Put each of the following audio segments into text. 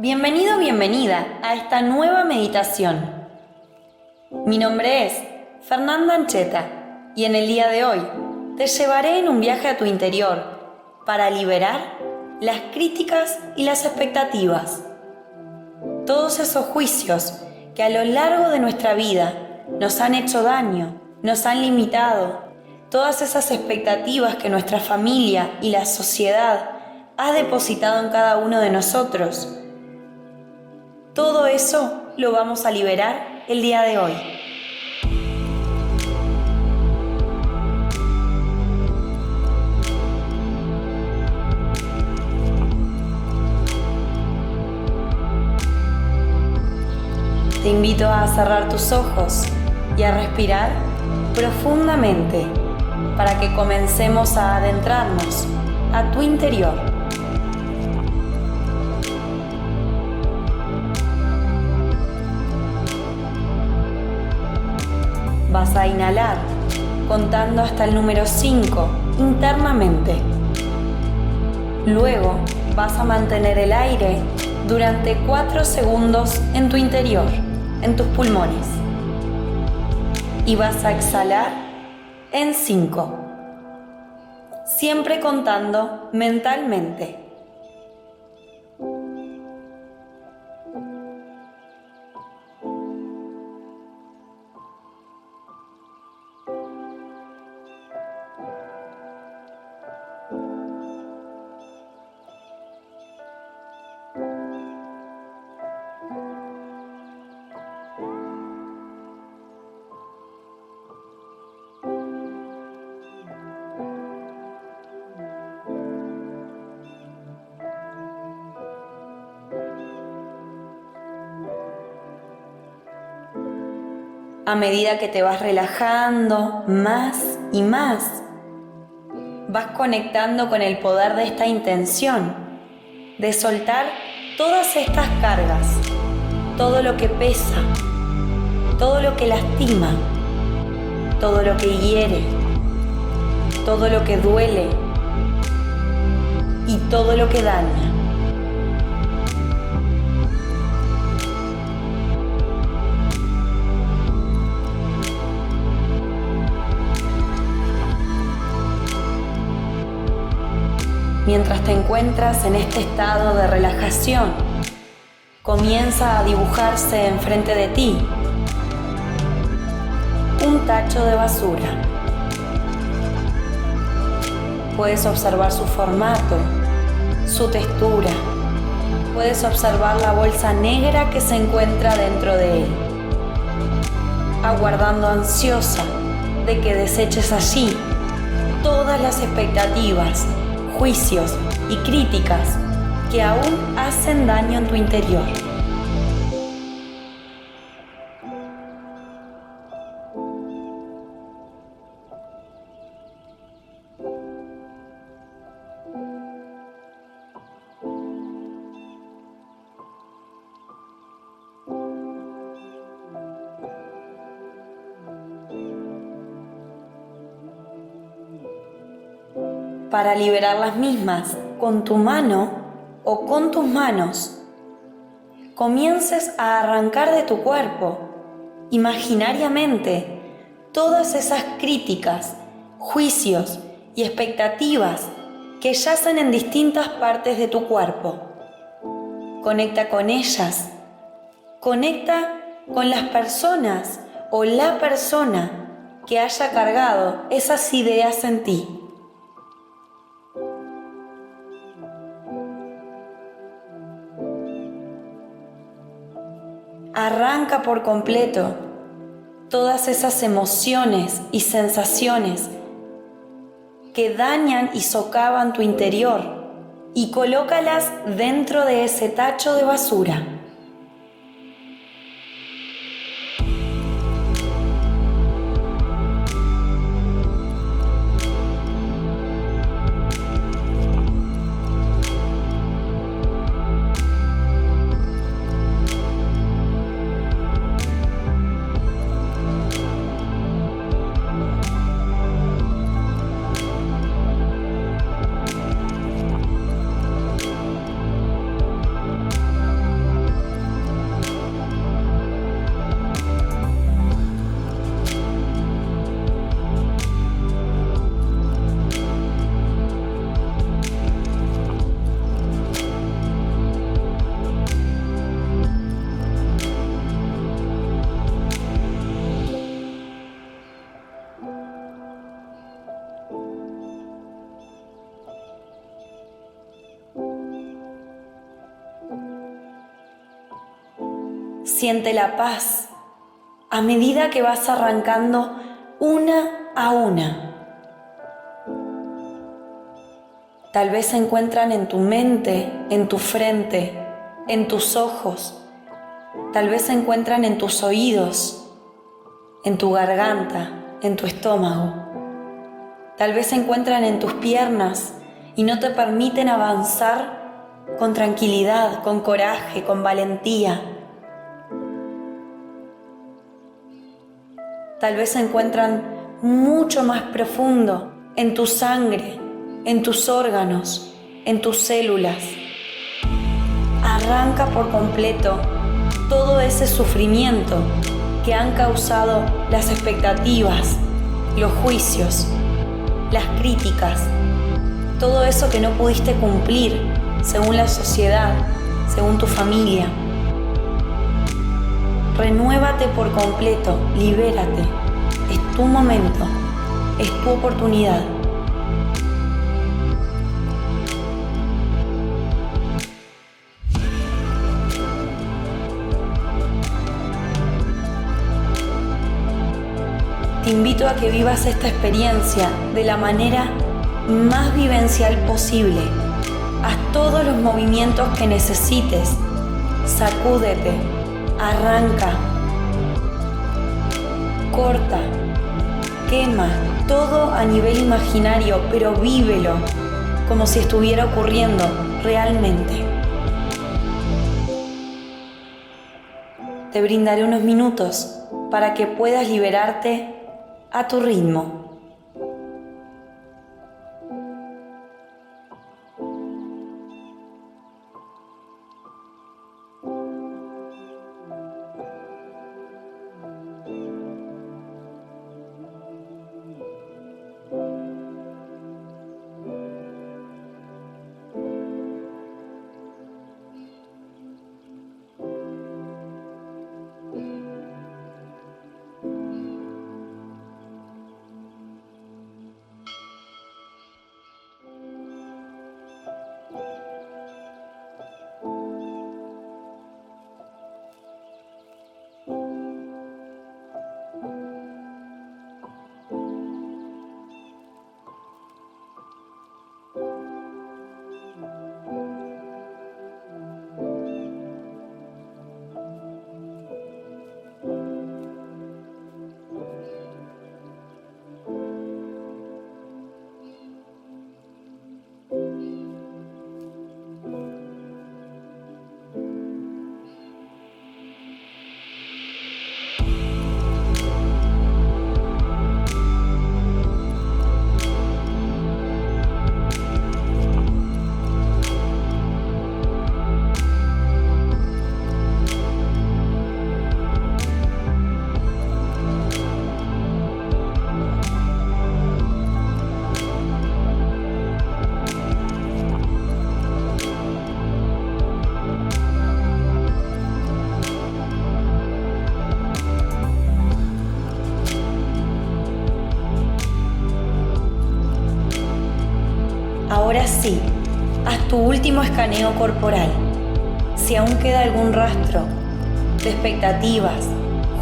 Bienvenido, bienvenida a esta nueva meditación. Mi nombre es Fernanda Ancheta y en el día de hoy te llevaré en un viaje a tu interior para liberar las críticas y las expectativas. Todos esos juicios que a lo largo de nuestra vida nos han hecho daño, nos han limitado, todas esas expectativas que nuestra familia y la sociedad ha depositado en cada uno de nosotros todo eso lo vamos a liberar el día de hoy. Te invito a cerrar tus ojos y a respirar profundamente para que comencemos a adentrarnos a tu interior. Vas a inhalar contando hasta el número 5 internamente. Luego vas a mantener el aire durante 4 segundos en tu interior, en tus pulmones. Y vas a exhalar en 5. Siempre contando mentalmente. A medida que te vas relajando más y más, vas conectando con el poder de esta intención, de soltar todas estas cargas, todo lo que pesa, todo lo que lastima, todo lo que hiere, todo lo que duele y todo lo que daña. Mientras te encuentras en este estado de relajación. Comienza a dibujarse enfrente de ti un tacho de basura. Puedes observar su formato, su textura. Puedes observar la bolsa negra que se encuentra dentro de él, aguardando ansiosa de que deseches allí todas las expectativas juicios y críticas que aún hacen daño en tu interior. Para liberar las mismas con tu mano o con tus manos, comiences a arrancar de tu cuerpo imaginariamente todas esas críticas, juicios y expectativas que yacen en distintas partes de tu cuerpo. Conecta con ellas, conecta con las personas o la persona que haya cargado esas ideas en ti. Arranca por completo todas esas emociones y sensaciones que dañan y socavan tu interior y colócalas dentro de ese tacho de basura. Siente la paz a medida que vas arrancando una a una. Tal vez se encuentran en tu mente, en tu frente, en tus ojos. Tal vez se encuentran en tus oídos, en tu garganta, en tu estómago. Tal vez se encuentran en tus piernas y no te permiten avanzar con tranquilidad, con coraje, con valentía. Tal vez se encuentran mucho más profundo en tu sangre, en tus órganos, en tus células. Arranca por completo todo ese sufrimiento que han causado las expectativas, los juicios, las críticas, todo eso que no pudiste cumplir según la sociedad, según tu familia. Renuévate por completo, libérate. Es tu momento, es tu oportunidad. te invito a que vivas esta experiencia de la manera más vivencial posible. Haz todos los movimientos que necesites. Sacúdete, arranca, corta, quema, todo a nivel imaginario, pero vívelo como si estuviera ocurriendo realmente. Te brindaré unos minutos para que puedas liberarte a tu ritmo. Tu último escaneo corporal. Si aún queda algún rastro de expectativas,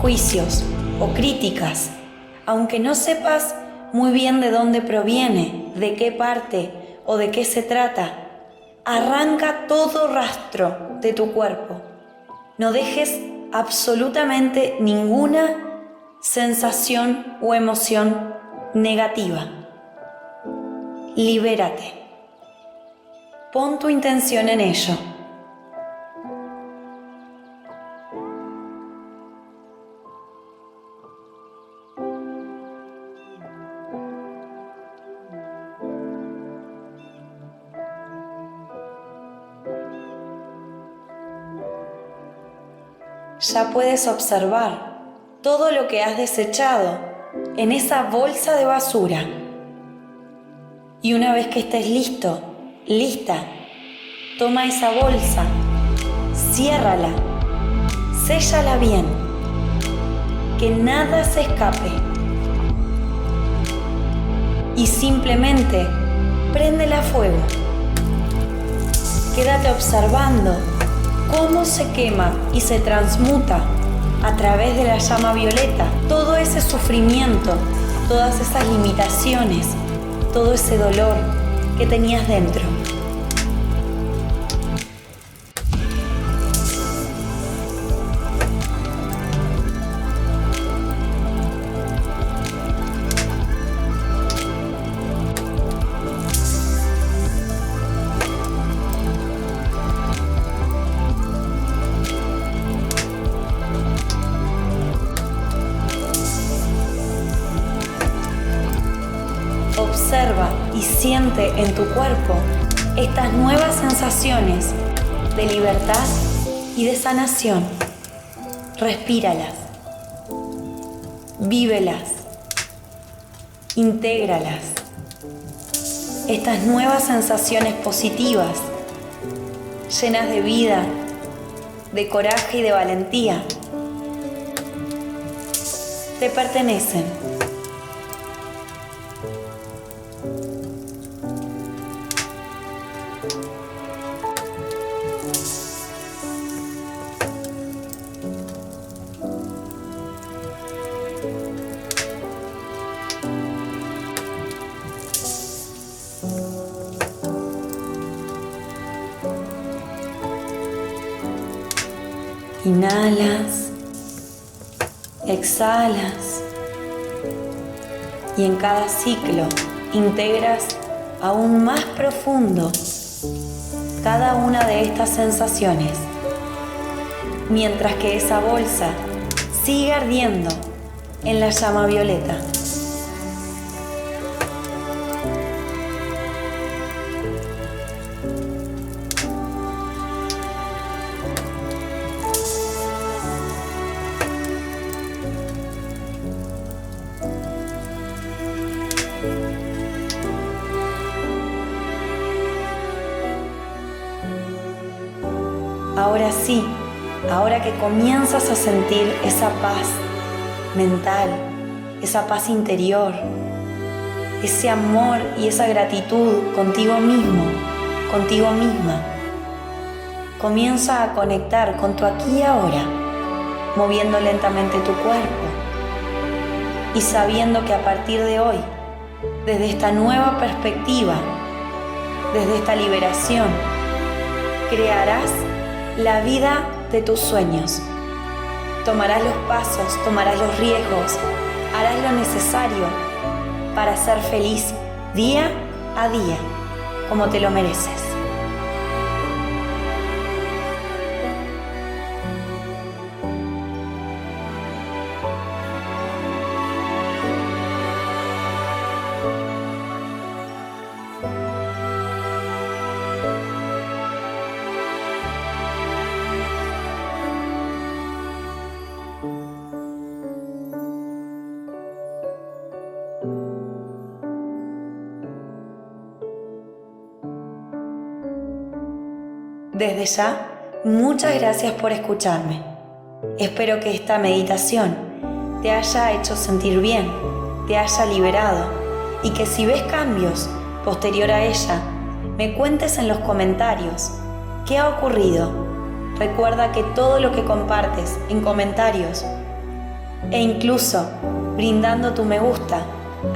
juicios o críticas, aunque no sepas muy bien de dónde proviene, de qué parte o de qué se trata, arranca todo rastro de tu cuerpo. No dejes absolutamente ninguna sensación o emoción negativa libérate. Pon tu intención en ello. Ya puedes observar todo lo que has desechado en esa bolsa de basura. Y una vez que estés listo, lista, toma esa bolsa, ciérrala, séllala bien, que nada se escape. Y simplemente préndela a fuego. Quédate observando cómo se quema y se transmuta a través de la llama violeta todo ese sufrimiento, todas esas limitaciones, todo ese dolor que tenías dentro. En tu cuerpo estas nuevas sensaciones de libertad y de sanación. Respíralas, vívelas, intégralas. Estas nuevas sensaciones positivas, llenas de vida, de coraje y de valentía, te pertenecen. Inhalas, exhalas y en cada ciclo integras aún más profundo cada una de estas sensaciones, mientras que esa bolsa sigue ardiendo en la llama violeta. Ahora sí, ahora que comienzas a sentir esa paz mental, esa paz interior, ese amor y esa gratitud contigo mismo, contigo misma, comienza a conectar con tu aquí y ahora, moviendo lentamente tu cuerpo y sabiendo que a partir de hoy, desde esta nueva perspectiva, desde esta liberación, crearás la vida de tus sueños. Tomarás los pasos, tomarás los riesgos, harás lo necesario para ser feliz día a día, como te lo mereces. Desde ya, muchas gracias por escucharme. Espero que esta meditación te haya hecho sentir bien, te haya liberado y que si ves cambios posterior a ella, me cuentes en los comentarios qué ha ocurrido. Recuerda que todo lo que compartes en comentarios e incluso brindando tu me gusta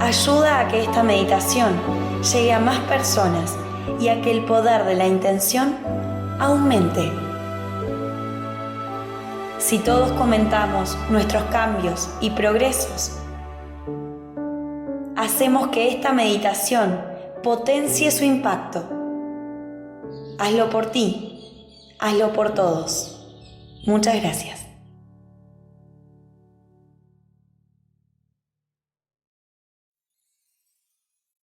ayuda a que esta meditación llegue a más personas y a que el poder de la intención aumente. Si todos comentamos nuestros cambios y progresos, hacemos que esta meditación potencie su impacto. Hazlo por ti, hazlo por todos. Muchas gracias.